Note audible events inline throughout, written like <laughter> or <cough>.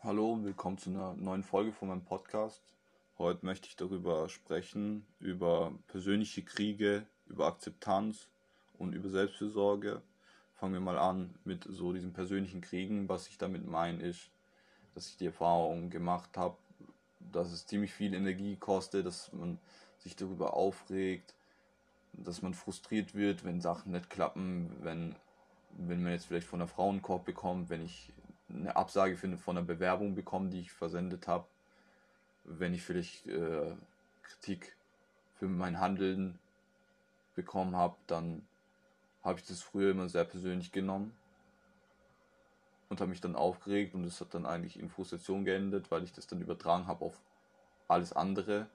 Hallo und willkommen zu einer neuen Folge von meinem Podcast. Heute möchte ich darüber sprechen, über persönliche Kriege, über Akzeptanz und über Selbstfürsorge. Fangen wir mal an mit so diesen persönlichen Kriegen. Was ich damit meine ist, dass ich die Erfahrung gemacht habe, dass es ziemlich viel Energie kostet, dass man sich darüber aufregt, dass man frustriert wird, wenn Sachen nicht klappen, wenn, wenn man jetzt vielleicht von einer Frau einen Korb bekommt, wenn ich eine Absage finde von einer Bewerbung bekomme, die ich versendet habe, wenn ich vielleicht äh, Kritik für mein Handeln bekommen habe, dann habe ich das früher immer sehr persönlich genommen und habe mich dann aufgeregt und es hat dann eigentlich in Frustration geendet, weil ich das dann übertragen habe auf alles andere.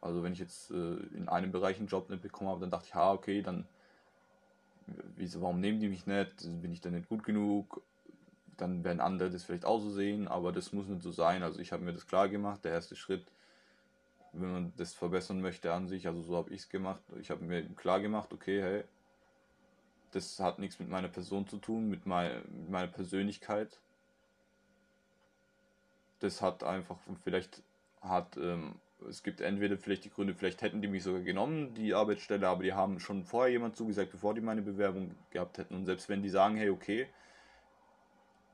Also wenn ich jetzt äh, in einem Bereich einen Job nicht bekommen habe, dann dachte ich, ha, okay, dann wieso, warum nehmen die mich nicht? Bin ich dann nicht gut genug? Dann werden andere das vielleicht auch so sehen, aber das muss nicht so sein. Also ich habe mir das klar gemacht, der erste Schritt, wenn man das verbessern möchte an sich, also so habe ich es gemacht. Ich habe mir klar gemacht, okay, hey, das hat nichts mit meiner Person zu tun, mit, mein, mit meiner Persönlichkeit. Das hat einfach, vielleicht hat, ähm, es gibt entweder vielleicht die Gründe, vielleicht hätten die mich sogar genommen, die Arbeitsstelle, aber die haben schon vorher jemand zugesagt, bevor die meine Bewerbung gehabt hätten. Und selbst wenn die sagen, hey, okay,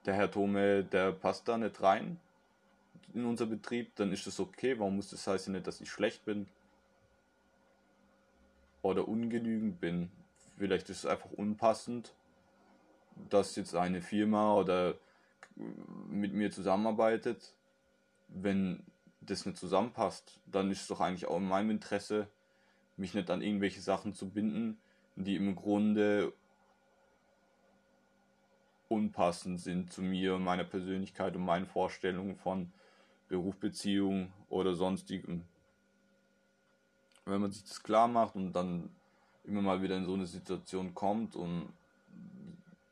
der Herr Tome, der passt da nicht rein in unser Betrieb, dann ist das okay. Warum muss das heißen nicht, dass ich schlecht bin oder ungenügend bin? Vielleicht ist es einfach unpassend, dass jetzt eine Firma oder mit mir zusammenarbeitet. Wenn das nicht zusammenpasst, dann ist es doch eigentlich auch in meinem Interesse, mich nicht an irgendwelche Sachen zu binden, die im Grunde unpassend sind zu mir, meiner Persönlichkeit und meinen Vorstellungen von Beruf, Beziehung oder sonstigem. Wenn man sich das klar macht und dann immer mal wieder in so eine Situation kommt und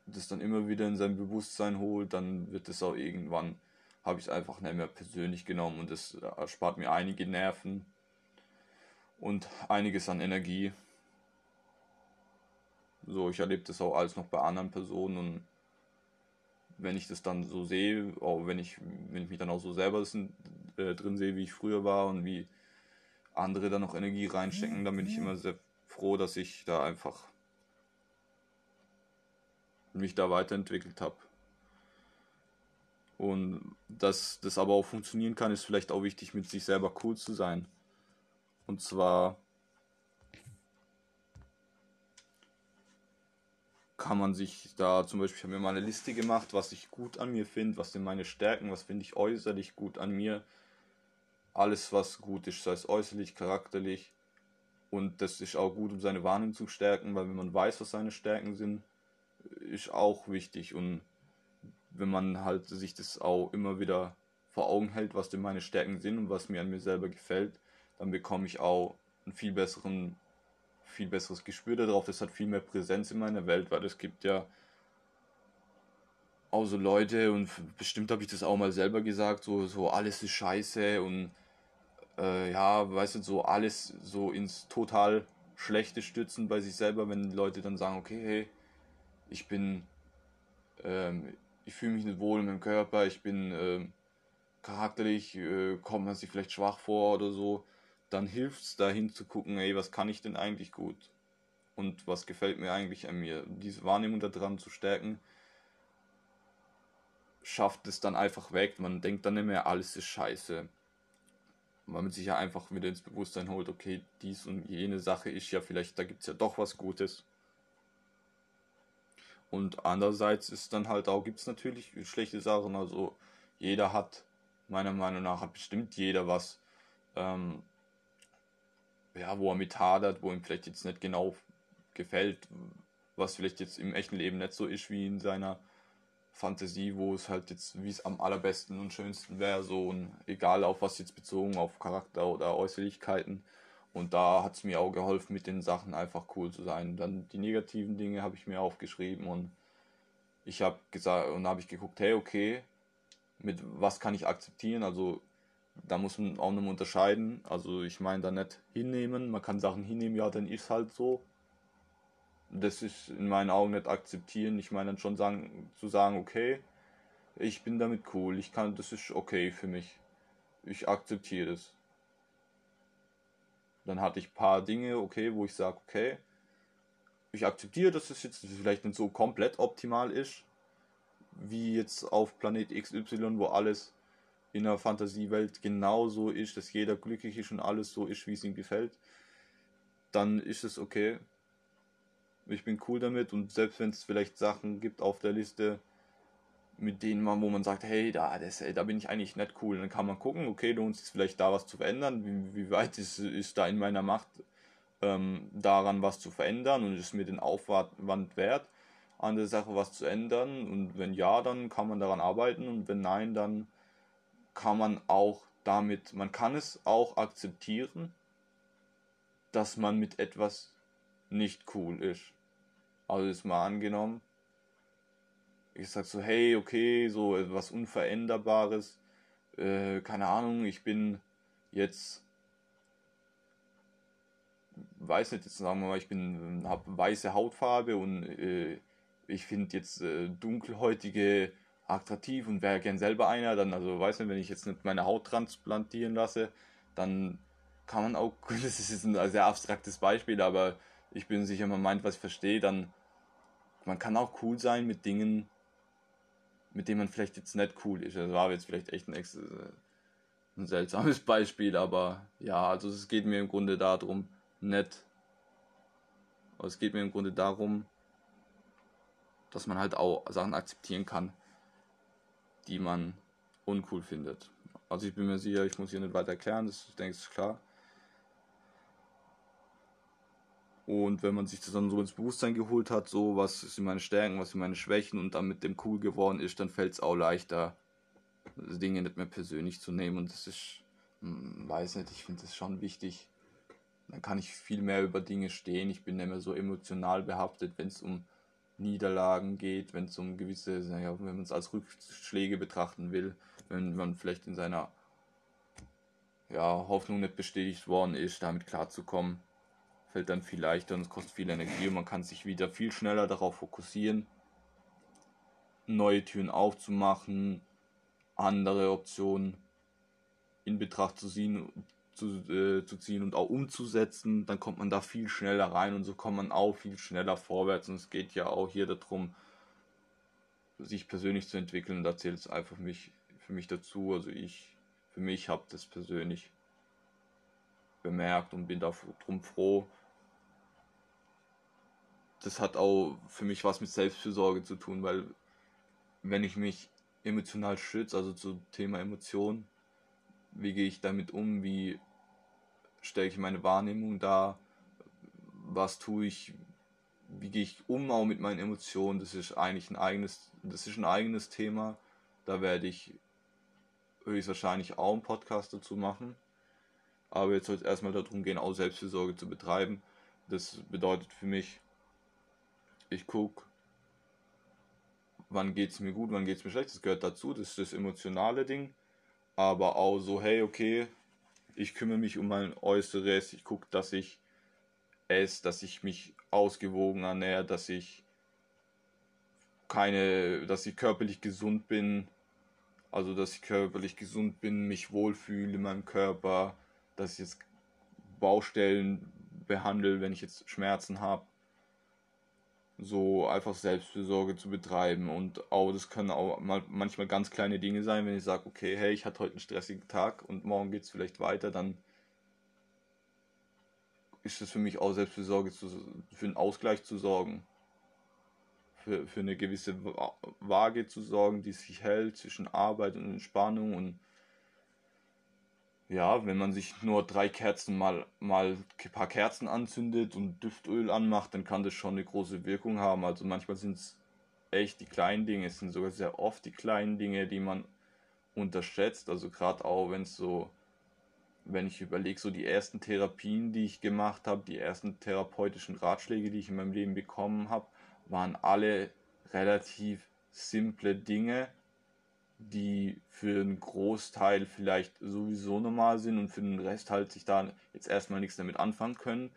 das dann immer wieder in sein Bewusstsein holt, dann wird es auch irgendwann, habe ich es einfach nicht mehr persönlich genommen und das erspart mir einige Nerven und einiges an Energie. So, ich erlebe das auch alles noch bei anderen Personen und wenn ich das dann so sehe, auch wenn ich, wenn ich mich dann auch so selber äh, drin sehe, wie ich früher war und wie andere da noch Energie reinstecken, dann bin ich immer sehr froh, dass ich da einfach mich da weiterentwickelt habe. Und dass das aber auch funktionieren kann, ist vielleicht auch wichtig, mit sich selber cool zu sein. Und zwar kann man sich da zum Beispiel, ich habe mir mal eine Liste gemacht, was ich gut an mir finde, was sind meine Stärken, was finde ich äußerlich gut an mir. Alles, was gut ist, sei es äußerlich, charakterlich. Und das ist auch gut, um seine Wahrnehmung zu stärken, weil wenn man weiß, was seine Stärken sind, ist auch wichtig. Und wenn man halt sich das auch immer wieder vor Augen hält, was denn meine Stärken sind und was mir an mir selber gefällt, dann bekomme ich auch einen viel besseren viel besseres Gespür darauf, das hat viel mehr Präsenz in meiner Welt, weil es gibt ja auch so Leute und bestimmt habe ich das auch mal selber gesagt, so, so alles ist scheiße und äh, ja, weißt du, so alles so ins total Schlechte stützen bei sich selber, wenn Leute dann sagen, okay, hey, ich bin, ähm, ich fühle mich nicht wohl in meinem Körper, ich bin ähm, charakterlich, äh, kommt man sich vielleicht schwach vor oder so dann hilft es dahin zu gucken, ey, was kann ich denn eigentlich gut? Und was gefällt mir eigentlich an mir? Diese Wahrnehmung daran zu stärken, schafft es dann einfach weg. Man denkt dann nicht mehr, alles ist scheiße. Weil man sich ja einfach wieder ins Bewusstsein holt, okay, dies und jene Sache ist ja vielleicht, da gibt es ja doch was Gutes. Und andererseits ist dann halt auch, gibt es natürlich schlechte Sachen. Also jeder hat, meiner Meinung nach, hat bestimmt jeder was. Ähm, ja, wo er mit hadert, wo ihm vielleicht jetzt nicht genau gefällt, was vielleicht jetzt im echten Leben nicht so ist wie in seiner Fantasie, wo es halt jetzt, wie es am allerbesten und schönsten wäre, so und egal auf was jetzt bezogen, auf Charakter oder Äußerlichkeiten. Und da hat es mir auch geholfen, mit den Sachen einfach cool zu sein. Dann die negativen Dinge habe ich mir aufgeschrieben und ich habe gesagt und habe ich geguckt, hey, okay, mit was kann ich akzeptieren? Also da muss man auch noch unterscheiden. Also ich meine da nicht hinnehmen. Man kann Sachen hinnehmen, ja, dann ist halt so. Das ist in meinen Augen nicht akzeptieren. Ich meine dann schon sagen, zu sagen, okay, ich bin damit cool, ich kann, das ist okay für mich. Ich akzeptiere das. Dann hatte ich ein paar Dinge, okay, wo ich sage, okay, ich akzeptiere, dass es jetzt vielleicht nicht so komplett optimal ist, wie jetzt auf Planet XY, wo alles in der Fantasiewelt genauso ist, dass jeder glücklich ist und alles so ist, wie es ihm gefällt, dann ist es okay. Ich bin cool damit und selbst wenn es vielleicht Sachen gibt auf der Liste, mit denen man, wo man sagt, hey, da, das, da bin ich eigentlich nicht cool, dann kann man gucken, okay, lohnt sich vielleicht da was zu verändern, wie, wie weit ist, ist da in meiner Macht, ähm, daran was zu verändern und ist mir den Aufwand wert, an der Sache was zu ändern und wenn ja, dann kann man daran arbeiten und wenn nein, dann kann man auch damit, man kann es auch akzeptieren, dass man mit etwas nicht cool ist. Also ist mal angenommen, ich sag so, hey, okay, so etwas Unveränderbares, äh, keine Ahnung, ich bin jetzt, weiß nicht, jetzt sagen wir mal, ich bin, habe weiße Hautfarbe und äh, ich finde jetzt äh, dunkelhäutige attraktiv und wäre gern selber einer, dann, also weiß nicht, wenn ich jetzt nicht meine Haut transplantieren lasse, dann kann man auch, <laughs> das ist jetzt ein sehr abstraktes Beispiel, aber ich bin sicher, man meint, was ich verstehe, dann, man kann auch cool sein mit Dingen, mit denen man vielleicht jetzt nicht cool ist. Das war jetzt vielleicht echt ein, ein seltsames <laughs> Beispiel, aber ja, also es geht mir im Grunde darum, nicht, aber es geht mir im Grunde darum, dass man halt auch Sachen akzeptieren kann, die man uncool findet. Also ich bin mir sicher, ich muss hier nicht weiter erklären, das denke ich ist klar. Und wenn man sich das dann so ins Bewusstsein geholt hat, so was sind meine Stärken, was sind meine Schwächen und dann mit dem cool geworden ist, dann fällt es auch leichter, Dinge nicht mehr persönlich zu nehmen. Und das ist, hm, weiß nicht, ich finde das schon wichtig. Dann kann ich viel mehr über Dinge stehen. Ich bin nicht mehr so emotional behaftet, wenn es um Niederlagen geht, wenn es um gewisse, ja, wenn man es als Rückschläge betrachten will, wenn man vielleicht in seiner ja, Hoffnung nicht bestätigt worden ist, damit klarzukommen, fällt dann viel leichter und es kostet viel Energie und man kann sich wieder viel schneller darauf fokussieren, neue Türen aufzumachen, andere Optionen in Betracht zu ziehen, zu, äh, zu ziehen und auch umzusetzen, dann kommt man da viel schneller rein und so kommt man auch viel schneller vorwärts. Und es geht ja auch hier darum, sich persönlich zu entwickeln. Und da zählt es einfach mich, für mich dazu. Also ich, für mich habe das persönlich bemerkt und bin darum froh. Das hat auch für mich was mit Selbstfürsorge zu tun, weil wenn ich mich emotional schütze, also zum Thema Emotionen, wie gehe ich damit um, wie stelle ich meine Wahrnehmung dar, was tue ich, wie gehe ich um auch mit meinen Emotionen, das ist eigentlich ein eigenes, das ist ein eigenes Thema. Da werde ich höchstwahrscheinlich auch einen Podcast dazu machen. Aber jetzt soll es erstmal darum gehen, auch Selbstfürsorge zu betreiben. Das bedeutet für mich, ich gucke, wann geht es mir gut, wann geht es mir schlecht. Das gehört dazu, das ist das emotionale Ding. Aber auch so, hey, okay, ich kümmere mich um mein Äußeres, ich gucke, dass ich esse, dass ich mich ausgewogen ernähre, dass ich keine, dass ich körperlich gesund bin, also dass ich körperlich gesund bin, mich wohlfühle in meinem Körper, dass ich jetzt Baustellen behandle, wenn ich jetzt Schmerzen habe so einfach Selbstfürsorge zu betreiben. Und auch das können auch mal, manchmal ganz kleine Dinge sein, wenn ich sage, okay, hey, ich hatte heute einen stressigen Tag und morgen geht es vielleicht weiter, dann ist es für mich auch Selbstfürsorge, zu, für einen Ausgleich zu sorgen. Für, für eine gewisse Waage zu sorgen, die sich hält zwischen Arbeit und Entspannung und ja, wenn man sich nur drei Kerzen mal, mal ein paar Kerzen anzündet und Düftöl anmacht, dann kann das schon eine große Wirkung haben. Also manchmal sind es echt die kleinen Dinge, es sind sogar sehr oft die kleinen Dinge, die man unterschätzt. Also gerade auch, wenn es so, wenn ich überlege, so die ersten Therapien, die ich gemacht habe, die ersten therapeutischen Ratschläge, die ich in meinem Leben bekommen habe, waren alle relativ simple Dinge, die für einen Großteil vielleicht sowieso normal sind und für den Rest halt sich da jetzt erstmal nichts damit anfangen können.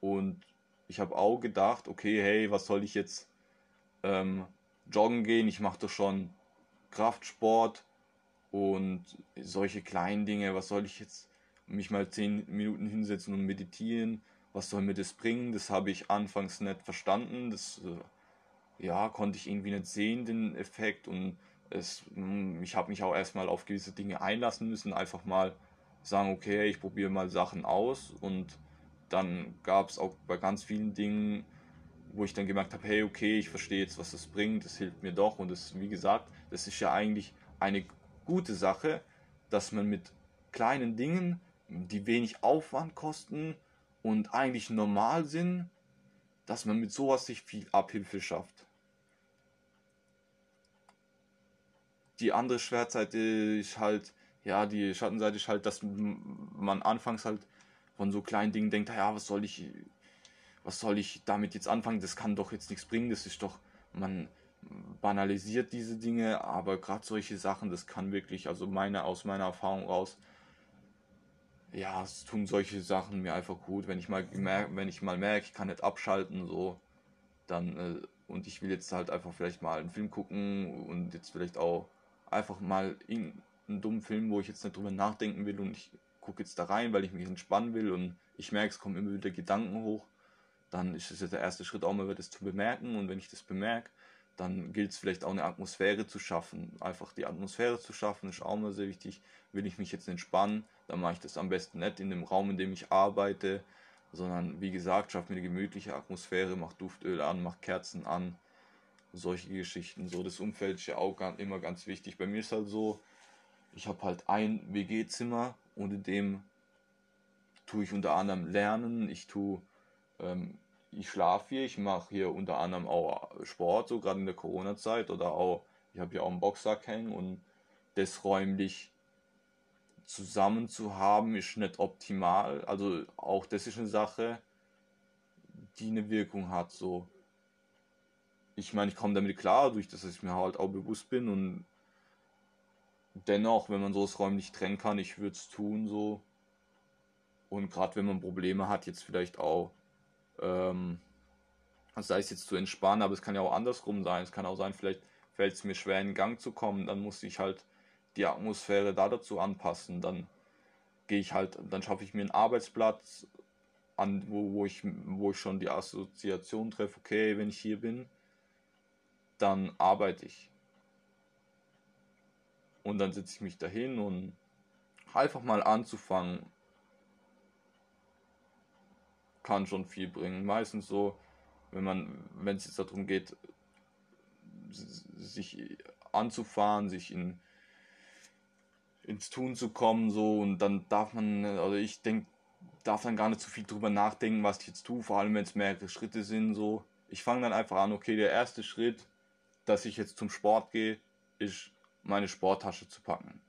Und ich habe auch gedacht, okay, hey, was soll ich jetzt ähm, joggen gehen? Ich mache doch schon, Kraftsport und solche kleinen Dinge. Was soll ich jetzt mich mal zehn Minuten hinsetzen und meditieren? Was soll mir das bringen? Das habe ich anfangs nicht verstanden. Das äh, ja, konnte ich irgendwie nicht sehen, den Effekt. Und es, hm, ich habe mich auch erstmal auf gewisse Dinge einlassen müssen. Einfach mal sagen, okay, ich probiere mal Sachen aus. Und dann gab es auch bei ganz vielen Dingen wo ich dann gemerkt habe, hey, okay, ich verstehe jetzt, was das bringt, das hilft mir doch. Und das, wie gesagt, das ist ja eigentlich eine gute Sache, dass man mit kleinen Dingen, die wenig Aufwand kosten und eigentlich normal sind, dass man mit sowas sich viel Abhilfe schafft. Die andere Schwertseite ist halt, ja, die Schattenseite ist halt, dass man anfangs halt von so kleinen Dingen denkt, ja, was soll ich was soll ich damit jetzt anfangen? Das kann doch jetzt nichts bringen. Das ist doch, man banalisiert diese Dinge, aber gerade solche Sachen, das kann wirklich, also meine, aus meiner Erfahrung raus, ja, es tun solche Sachen mir einfach gut. Wenn ich mal wenn ich mal merke, ich kann nicht abschalten, so, dann, äh, und ich will jetzt halt einfach vielleicht mal einen Film gucken und jetzt vielleicht auch einfach mal einen dummen Film, wo ich jetzt nicht drüber nachdenken will und ich gucke jetzt da rein, weil ich mich entspannen will und ich merke, es kommen immer wieder Gedanken hoch dann ist es ja der erste Schritt auch mal, das zu bemerken. Und wenn ich das bemerke, dann gilt es vielleicht auch eine Atmosphäre zu schaffen. Einfach die Atmosphäre zu schaffen, ist auch mal sehr wichtig. Will ich mich jetzt entspannen, dann mache ich das am besten nicht in dem Raum, in dem ich arbeite, sondern wie gesagt, schaffe mir eine gemütliche Atmosphäre, mach Duftöl an, mach Kerzen an, solche Geschichten. So, das Umfeld ist ja auch immer ganz wichtig. Bei mir ist halt so, ich habe halt ein WG-Zimmer und in dem tue ich unter anderem lernen, ich tue ähm, ich schlafe hier, ich mache hier unter anderem auch Sport, so gerade in der Corona-Zeit oder auch, ich habe hier auch einen Boxsack hängen und das räumlich zusammen zu haben ist nicht optimal. Also auch das ist eine Sache, die eine Wirkung hat. So, ich meine, ich komme damit klar, durch das ich mir halt auch bewusst bin und dennoch, wenn man sowas räumlich trennen kann, ich würde es tun so. Und gerade wenn man Probleme hat, jetzt vielleicht auch ähm, sei es jetzt zu entspannen, aber es kann ja auch andersrum sein. Es kann auch sein, vielleicht fällt es mir schwer in Gang zu kommen, dann muss ich halt die Atmosphäre da dazu anpassen. Dann gehe ich halt, dann schaffe ich mir einen Arbeitsplatz, an, wo, wo, ich, wo ich schon die Assoziation treffe, okay, wenn ich hier bin, dann arbeite ich. Und dann setze ich mich dahin und einfach mal anzufangen, kann schon viel bringen. Meistens so, wenn man, wenn es jetzt darum geht, sich anzufahren, sich in, ins Tun zu kommen, so und dann darf man, also ich denke, darf dann gar nicht zu viel drüber nachdenken, was ich jetzt tue, vor allem wenn es mehrere Schritte sind, so. Ich fange dann einfach an, okay, der erste Schritt, dass ich jetzt zum Sport gehe, ist meine Sporttasche zu packen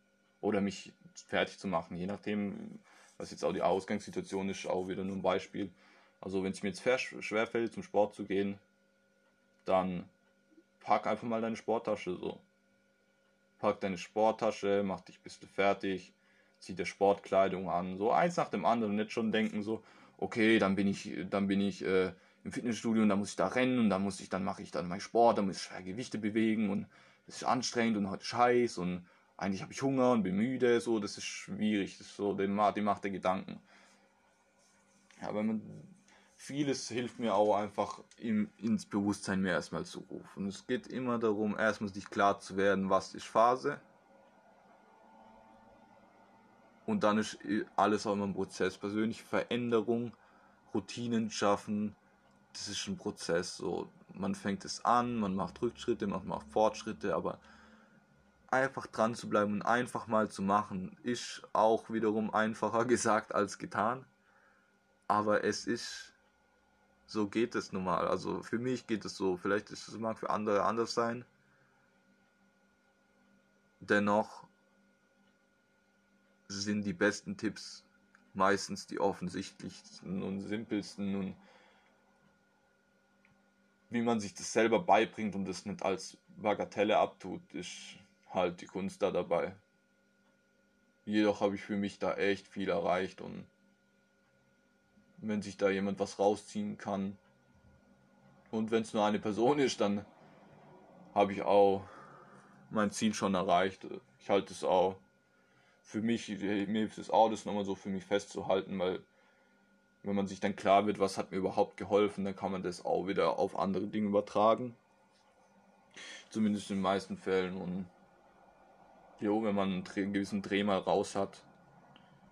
oder mich fertig zu machen, je nachdem, was jetzt auch die Ausgangssituation ist, auch wieder nur ein Beispiel. Also wenn es mir jetzt schwer fällt, zum Sport zu gehen, dann pack einfach mal deine Sporttasche so. Pack deine Sporttasche, mach dich bist du fertig, zieh dir Sportkleidung an, so eins nach dem anderen, nicht schon denken so, okay, dann bin ich, dann bin ich äh, im Fitnessstudio und dann muss ich da rennen und dann muss ich, dann mache ich dann meinen Sport, dann muss ich schwer Gewichte bewegen und das ist anstrengend und heute scheiß und eigentlich habe ich Hunger und bin müde, so, das ist schwierig, das ist so, die macht der Gedanken. Ja, wenn man vieles hilft mir auch einfach im, ins Bewusstsein mehr erstmal zu rufen. Es geht immer darum, erstmal sich klar zu werden, was ist Phase. Und dann ist alles auch immer ein Prozess. Persönliche Veränderung, Routinen schaffen, das ist ein Prozess. So, man fängt es an, man macht Rückschritte, man macht Fortschritte, aber einfach dran zu bleiben und einfach mal zu machen, ist auch wiederum einfacher <laughs> gesagt als getan. Aber es ist so geht es nun mal. Also für mich geht es so. Vielleicht ist es mag für andere anders sein. Dennoch sind die besten Tipps meistens die offensichtlichsten und simpelsten und wie man sich das selber beibringt und das nicht als Bagatelle abtut, ist halt die Kunst da dabei. Jedoch habe ich für mich da echt viel erreicht und wenn sich da jemand was rausziehen kann. Und wenn es nur eine Person ist, dann habe ich auch mein Ziel schon erreicht. Ich halte es auch für mich, mir hilft es auch, das nochmal so für mich festzuhalten, weil wenn man sich dann klar wird, was hat mir überhaupt geholfen, dann kann man das auch wieder auf andere Dinge übertragen. Zumindest in den meisten Fällen. Und jo, wenn man einen gewissen Dreh mal raus hat,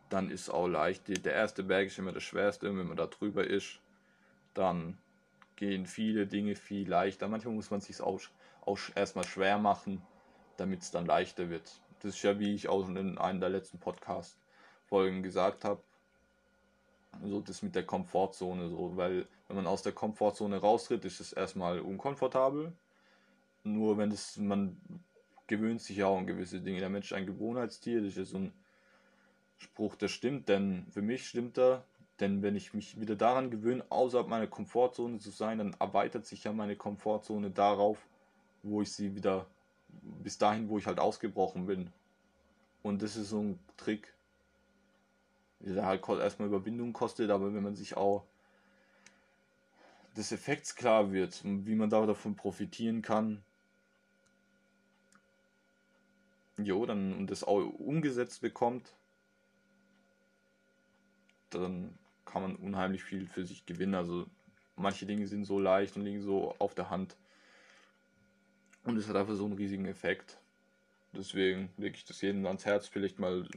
dann ist auch leicht. Der erste Berg ist immer der schwerste. Wenn man da drüber ist, dann gehen viele Dinge viel leichter. Manchmal muss man sich auch, auch erstmal schwer machen, damit es dann leichter wird. Das ist ja, wie ich auch in einem der letzten Podcast-Folgen gesagt habe, so das mit der Komfortzone, so, weil wenn man aus der Komfortzone raustritt, ist es erstmal unkomfortabel. Nur wenn es, man gewöhnt sich ja auch an gewisse Dinge. Der Mensch ist ein Gewohnheitstier, das ist so ein Spruch, der stimmt, denn für mich stimmt er, denn wenn ich mich wieder daran gewöhne, außerhalb meiner Komfortzone zu sein, dann erweitert sich ja meine Komfortzone darauf, wo ich sie wieder, bis dahin, wo ich halt ausgebrochen bin. Und das ist so ein Trick, der halt erstmal Überwindung kostet, aber wenn man sich auch des Effekts klar wird und wie man davon profitieren kann, jo, dann und das auch umgesetzt bekommt, dann kann man unheimlich viel für sich gewinnen. Also manche Dinge sind so leicht und liegen so auf der Hand. Und es hat einfach so einen riesigen Effekt. Deswegen lege ich das jedem ans Herz, vielleicht mal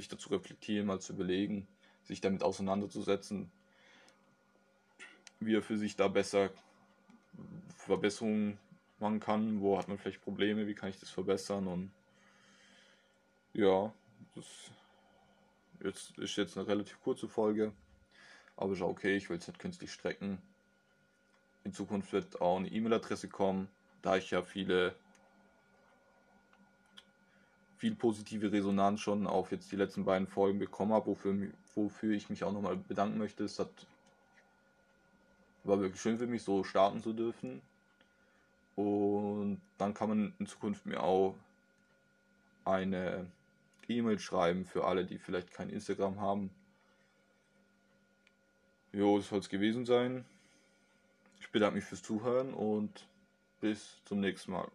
sich dazu reflektieren, mal zu überlegen, sich damit auseinanderzusetzen, wie er für sich da besser Verbesserungen machen kann, wo hat man vielleicht Probleme, wie kann ich das verbessern? Und ja, das jetzt ist jetzt eine relativ kurze Folge, aber ist okay, ich will es nicht künstlich strecken. In Zukunft wird auch eine E-Mail-Adresse kommen, da ich ja viele viel positive Resonanz schon auf jetzt die letzten beiden Folgen bekommen habe, wofür, wofür ich mich auch nochmal bedanken möchte. Es hat, war wirklich schön für mich, so starten zu dürfen. Und dann kann man in Zukunft mir auch eine E-Mail schreiben für alle, die vielleicht kein Instagram haben. Jo, das soll es gewesen sein. Ich bedanke mich fürs Zuhören und bis zum nächsten Mal.